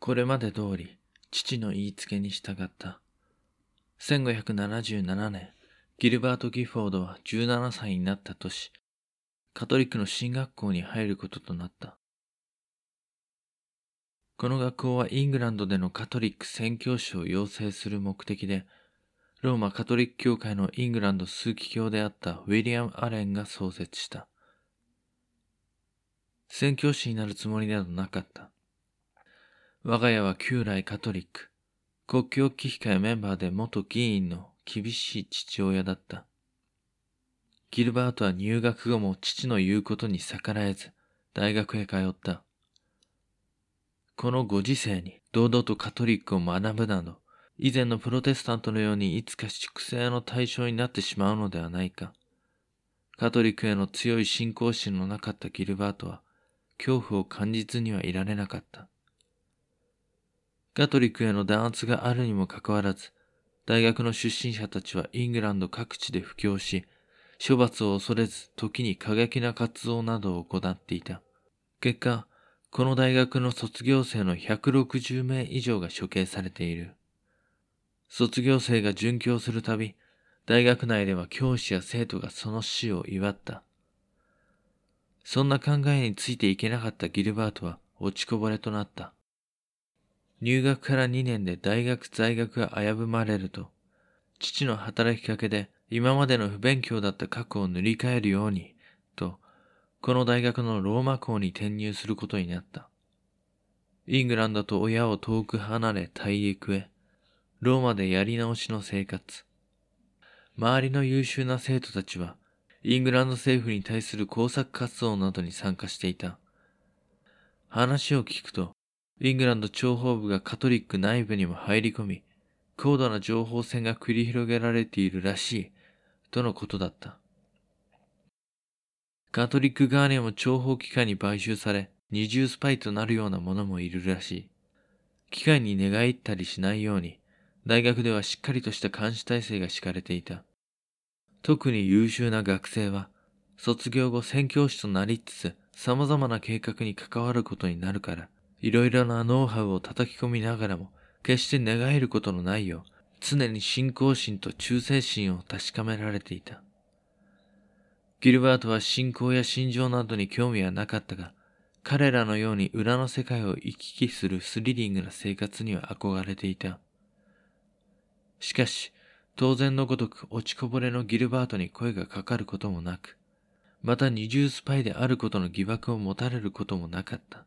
これまで通り父の言いつけに従った。1577年、ギルバート・ギフォードは17歳になった年、カトリックの進学校に入ることとなった。この学校はイングランドでのカトリック宣教師を養成する目的で、ローマカトリック教会のイングランド枢機卿であったウィリアム・アレンが創設した。宣教師になるつもりなどなかった。我が家は旧来カトリック、国境危機会メンバーで元議員の厳しい父親だった。ギルバートは入学後も父の言うことに逆らえず、大学へ通った。このご時世に堂々とカトリックを学ぶなど、以前のプロテスタントのようにいつか粛清の対象になってしまうのではないか。カトリックへの強い信仰心のなかったギルバートは、恐怖を感じずにはいられなかった。カトリックへの弾圧があるにもかかわらず、大学の出身者たちはイングランド各地で布教し、処罰を恐れず時に過激な活動などを行っていた。結果、この大学の卒業生の160名以上が処刑されている。卒業生が殉教するたび、大学内では教師や生徒がその死を祝った。そんな考えについていけなかったギルバートは落ちこぼれとなった。入学から2年で大学在学が危ぶまれると、父の働きかけで今までの不勉強だった過去を塗り替えるように、と、この大学のローマ校に転入することになった。イングランドと親を遠く離れ大陸へ、ローマでやり直しの生活。周りの優秀な生徒たちは、イングランド政府に対する工作活動などに参加していた。話を聞くと、イングランド諜報部がカトリック内部にも入り込み、高度な情報戦が繰り広げられているらしい、とのことだった。カトリック側にも諜報機関に買収され、二重スパイとなるようなものもいるらしい。機関に寝返ったりしないように、大学ではしっかりとした監視体制が敷かれていた。特に優秀な学生は、卒業後宣教師となりつつ、様々な計画に関わることになるから、いろいろなノウハウを叩き込みながらも、決して寝返ることのないよう、常に信仰心と忠誠心を確かめられていた。ギルバートは信仰や心情などに興味はなかったが、彼らのように裏の世界を行き来するスリリングな生活には憧れていた。しかし、当然のごとく落ちこぼれのギルバートに声がかかることもなく、また二重スパイであることの疑惑を持たれることもなかった。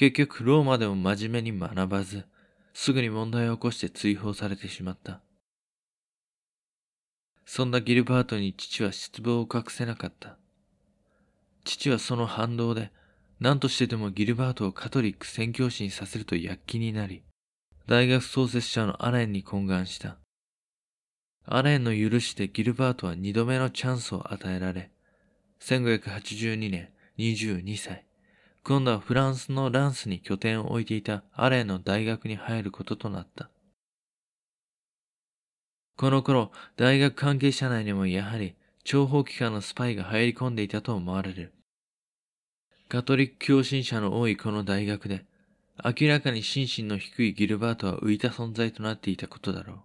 結局ローマでも真面目に学ばず、すぐに問題を起こして追放されてしまった。そんなギルバートに父は失望を隠せなかった。父はその反動で、何としてでもギルバートをカトリック宣教師にさせると躍起になり、大学創設者のアレンに懇願した。アレンの許しでギルバートは二度目のチャンスを与えられ、1582年22歳、今度はフランスのランスに拠点を置いていたアレンの大学に入ることとなった。この頃、大学関係者内にもやはり諜報機関のスパイが入り込んでいたと思われる。カトリック教信者の多いこの大学で、明らかに心身の低いギルバートは浮いた存在となっていたことだろう。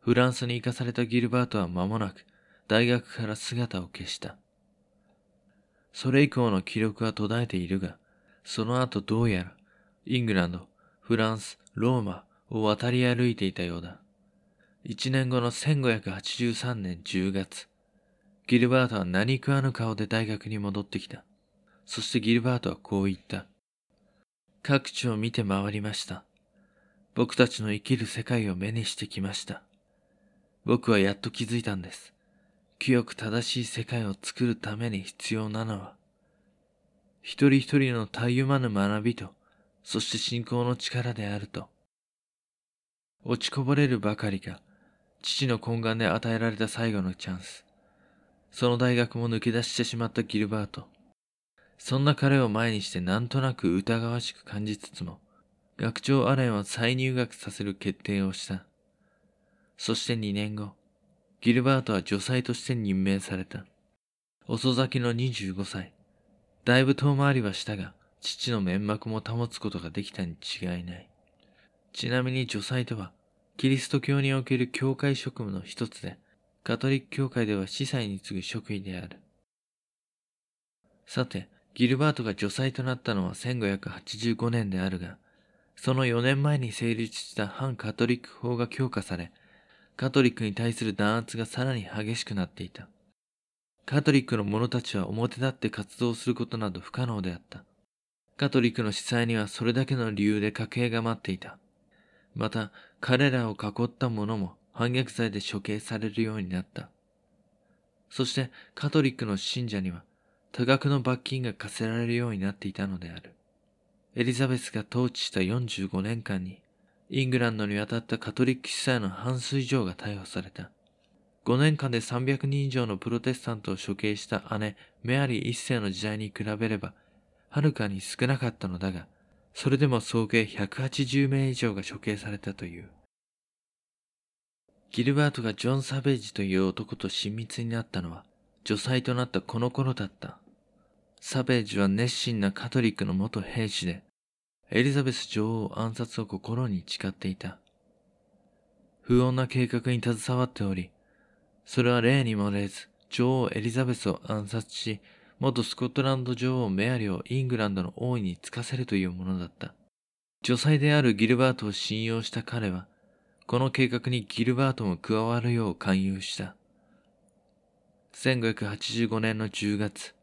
フランスに行かされたギルバートは間もなく大学から姿を消した。それ以降の記録は途絶えているが、その後どうやら、イングランド、フランス、ローマを渡り歩いていたようだ。一年後の1583年10月、ギルバートは何食わぬ顔で大学に戻ってきた。そしてギルバートはこう言った。各地を見て回りました。僕たちの生きる世界を目にしてきました。僕はやっと気づいたんです。清く正しい世界を作るために必要なのは、一人一人のたゆまぬ学びと、そして信仰の力であると。落ちこぼれるばかりか、父の懇願で与えられた最後のチャンス。その大学も抜け出してしまったギルバート。そんな彼を前にしてなんとなく疑わしく感じつつも、学長アレンは再入学させる決定をした。そして2年後、ギルバートは女才として任命された。遅咲きの25歳。だいぶ遠回りはしたが、父の面膜も保つことができたに違いない。ちなみに女祭とは、キリスト教における教会職務の一つで、カトリック教会では司祭に次ぐ職位である。さて、ギルバートが女祭となったのは1585年であるが、その4年前に成立した反カトリック法が強化され、カトリックに対する弾圧がさらに激しくなっていた。カトリックの者たちは表立って活動することなど不可能であった。カトリックの司祭にはそれだけの理由で家計が待っていた。また、彼らを囲った者も反逆罪で処刑されるようになった。そして、カトリックの信者には多額の罰金が課せられるようになっていたのである。エリザベスが統治した45年間に、イングランドに渡ったカトリック司祭の半数以上が逮捕された。5年間で300人以上のプロテスタントを処刑した姉、メアリー一世の時代に比べれば、はるかに少なかったのだが、それでも総計180名以上が処刑されたという。ギルバートがジョン・サベージという男と親密になったのは、女才となったこの頃だった。サベージは熱心なカトリックの元兵士で、エリザベス女王暗殺を心に誓っていた。不穏な計画に携わっており、それは例に漏れず、女王エリザベスを暗殺し、元スコットランド女王メアリをイングランドの王位に就かせるというものだった。女才であるギルバートを信用した彼は、この計画にギルバートも加わるよう勧誘した。1585年の10月、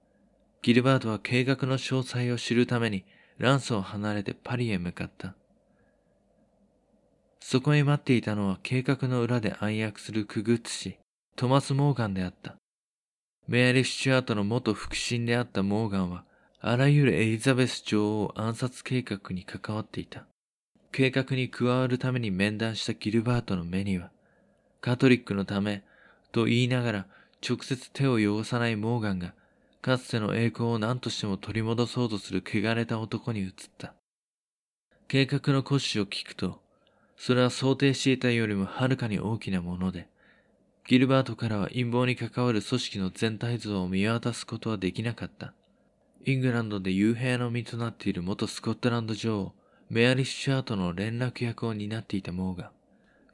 ギルバートは計画の詳細を知るためにランスを離れてパリへ向かった。そこへ待っていたのは計画の裏で暗躍するクグッツ氏、トマス・モーガンであった。メアリー・スチュアートの元腹心であったモーガンは、あらゆるエリザベス女王暗殺計画に関わっていた。計画に加わるために面談したギルバートの目には、カトリックのためと言いながら直接手を汚さないモーガンが、かつての栄光を何としても取り戻そうとする汚れた男に移った。計画の骨子を聞くと、それは想定していたよりもはるかに大きなもので、ギルバートからは陰謀に関わる組織の全体像を見渡すことはできなかった。イングランドで幽閉の身となっている元スコットランド女王、メアリッシュアートの連絡役を担っていたモーガン。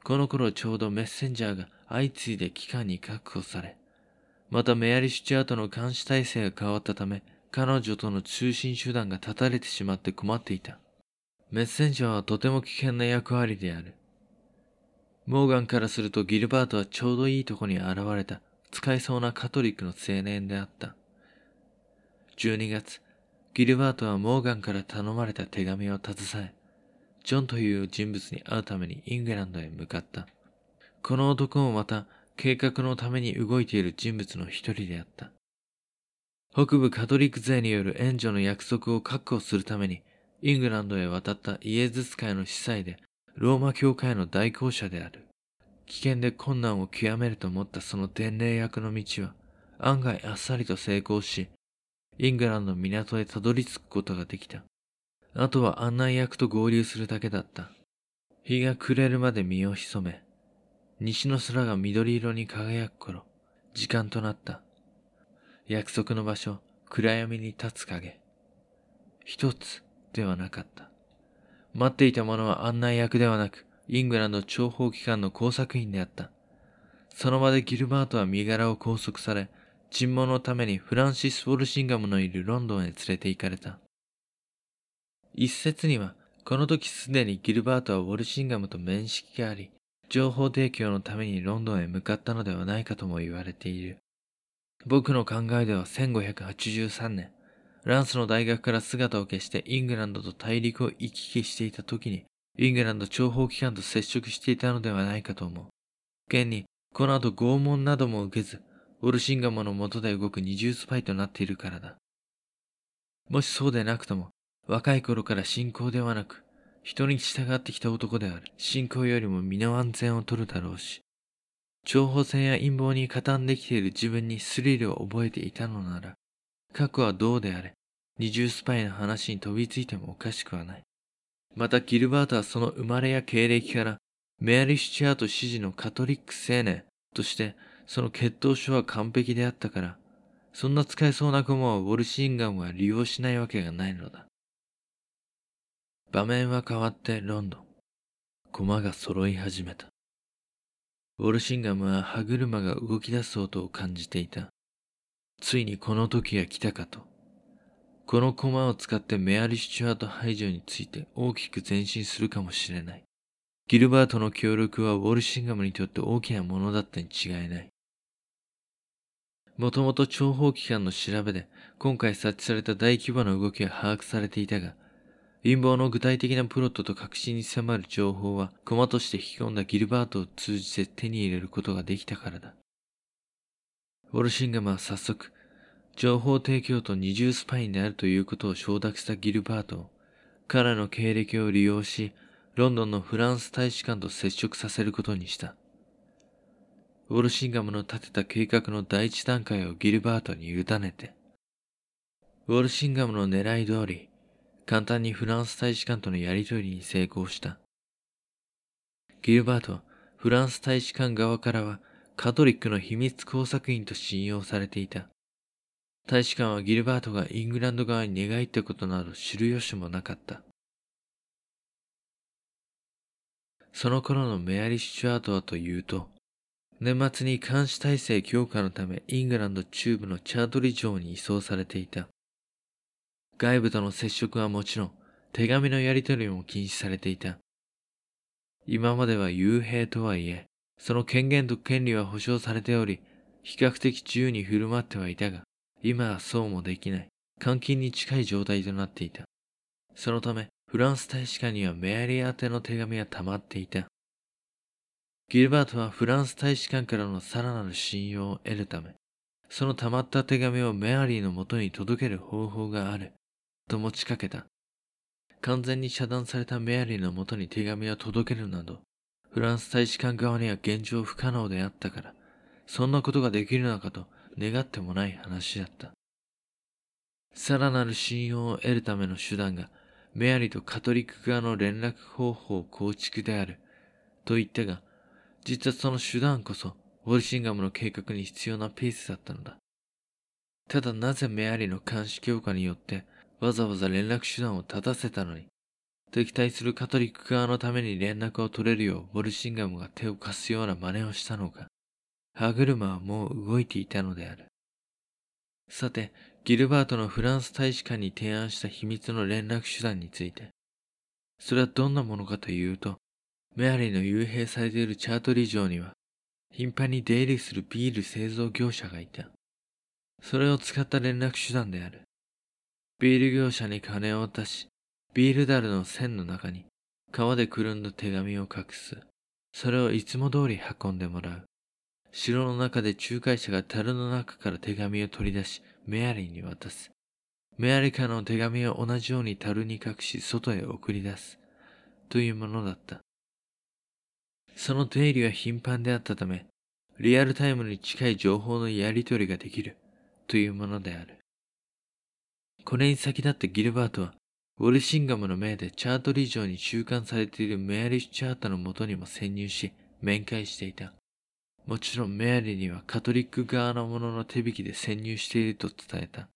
この頃ちょうどメッセンジャーが相次いで機関に確保され、またメアリッシュチャートの監視体制が変わったため、彼女との通信手段が断たれてしまって困っていた。メッセンジャーはとても危険な役割である。モーガンからするとギルバートはちょうどいいとこに現れた使えそうなカトリックの青年であった。12月、ギルバートはモーガンから頼まれた手紙を携え、ジョンという人物に会うためにイングランドへ向かった。この男もまた計画のために動いている人物の一人であった。北部カトリック勢による援助の約束を確保するためにイングランドへ渡ったイエズス会の司祭でローマ教会の代行者である。危険で困難を極めると思ったその伝令役の道は案外あっさりと成功し、イングランドの港へたどり着くことができた。あとは案内役と合流するだけだった。日が暮れるまで身を潜め、西の空が緑色に輝く頃、時間となった。約束の場所、暗闇に立つ影。一つではなかった。待っていたものは案内役ではなく、イングランド諜報機関の工作員であった。その場でギルバートは身柄を拘束され、尋問のためにフランシス・ウォルシンガムのいるロンドンへ連れて行かれた。一説には、この時すでにギルバートはウォルシンガムと面識があり、情報提供のためにロンドンへ向かったのではないかとも言われている。僕の考えでは1583年、ランスの大学から姿を消してイングランドと大陸を行き来していた時に、イングランド諜報機関と接触していたのではないかと思う。現に、この後拷問なども受けず、ウォルシンガムの下で動く二重スパイとなっているからだ。もしそうでなくとも、若い頃から信仰ではなく、人に従ってきた男である。信仰よりも身の安全を取るだろうし、情報戦や陰謀に加担できている自分にスリルを覚えていたのなら、過去はどうであれ、二重スパイの話に飛びついてもおかしくはない。またギルバートはその生まれや経歴から、メアリー・シチャート支持のカトリック青年として、その血統書は完璧であったから、そんな使えそうな駒をウォルシンガンは利用しないわけがないのだ。場面は変わってロンドン。駒が揃い始めた。ウォルシンガムは歯車が動き出す音を感じていた。ついにこの時が来たかと。この駒を使ってメアリ・スチュアート排除について大きく前進するかもしれない。ギルバートの協力はウォルシンガムにとって大きなものだったに違いない。もともと諜報機関の調べで今回設置された大規模な動きは把握されていたが、陰謀の具体的なプロットと確信に迫る情報は駒として引き込んだギルバートを通じて手に入れることができたからだ。ウォルシンガムは早速、情報提供と二重スパイになるということを承諾したギルバートを、彼の経歴を利用し、ロンドンのフランス大使館と接触させることにした。ウォルシンガムの立てた計画の第一段階をギルバートに委ねて、ウォルシンガムの狙い通り、簡単にフランス大使館とのやりとりに成功した。ギルバートはフランス大使館側からはカトリックの秘密工作員と信用されていた。大使館はギルバートがイングランド側に寝返ったことなど知る由もなかった。その頃のメアリー・シュアートはというと、年末に監視体制強化のためイングランド中部のチャートリ城に移送されていた。外部との接触はもちろん、手紙のやり取りも禁止されていた。今までは幽閉とはいえ、その権限と権利は保障されており、比較的自由に振る舞ってはいたが、今はそうもできない。監禁に近い状態となっていた。そのため、フランス大使館にはメアリー宛ての手紙が溜まっていた。ギルバートはフランス大使館からのさらなる信用を得るため、その溜まった手紙をメアリーのもとに届ける方法がある、と持ちかけた。完全に遮断されたメアリーのもとに手紙を届けるなど、フランス大使館側には現状不可能であったから、そんなことができるのかと願ってもない話だった。さらなる信用を得るための手段が、メアリーとカトリック側の連絡方法構築である、と言ったが、実はその手段こそ、ウォルシンガムの計画に必要なピースだったのだ。ただなぜメアリーの監視強化によって、わざわざ連絡手段を立たせたのに、敵対するカトリック側のために連絡を取れるようウォルシンガムが手を貸すような真似をしたのか。歯車はもう動いていたのである。さて、ギルバートのフランス大使館に提案した秘密の連絡手段について。それはどんなものかというと、メアリーの幽閉されているチャートリー城には、頻繁に出入りするビール製造業者がいた。それを使った連絡手段である。ビール業者に金を渡し、ビールダルの線の中に川でくるんだ手紙を隠す。それをいつも通り運んでもらう。城の中で仲介者が樽の中から手紙を取り出し、メアリーに渡す。メアリカの手紙を同じように樽に隠し、外へ送り出す。というものだった。その出入りは頻繁であったため、リアルタイムに近い情報のやり取りができる。というものである。これに先立ってギルバートは、ウォルシンガムの命でチャートリー城に収監されているメアリー・チャートのもとにも潜入し、面会していた。もちろんメアリーにはカトリック側の者の手引きで潜入していると伝えた。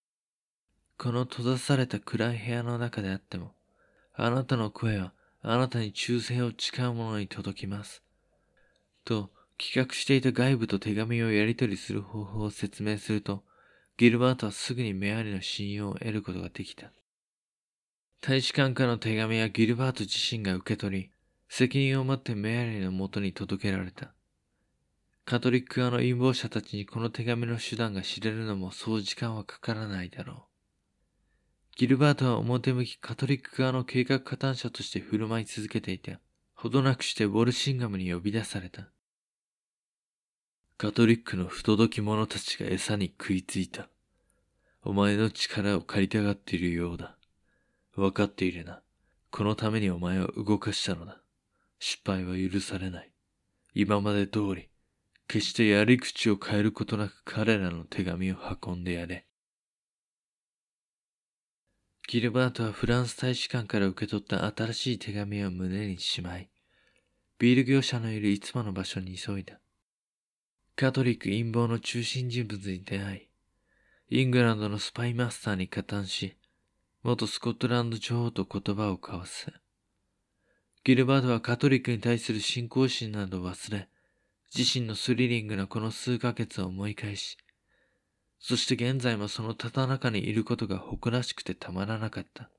この閉ざされた暗い部屋の中であっても、あなたの声はあなたに忠誠を誓う者に届きます。と企画していた外部と手紙をやり取りする方法を説明すると、ギルバートはすぐにメアリの信用を得ることができた。大使館からの手紙はギルバート自身が受け取り、責任を持ってメアリーのもとに届けられた。カトリック側の陰謀者たちにこの手紙の手段が知れるのもそう時間はかからないだろう。ギルバートは表向きカトリック側の計画加担者として振る舞い続けていて、ほどなくしてウォルシンガムに呼び出された。カトリックの不届き者たちが餌に食いついた。お前の力を借りたがっているようだ。わかっているな。このためにお前を動かしたのだ。失敗は許されない。今まで通り、決してやり口を変えることなく彼らの手紙を運んでやれ。ギルバートはフランス大使館から受け取った新しい手紙を胸にしまい、ビール業者のいるいつもの場所に急いだ。カトリック陰謀の中心人物に出会い、イングランドのスパイマスターに加担し、元スコットランド女王と言葉を交わす。ギルバードはカトリックに対する信仰心などを忘れ、自身のスリリングなこの数ヶ月を思い返し、そして現在もそのただ中にいることが誇らしくてたまらなかった。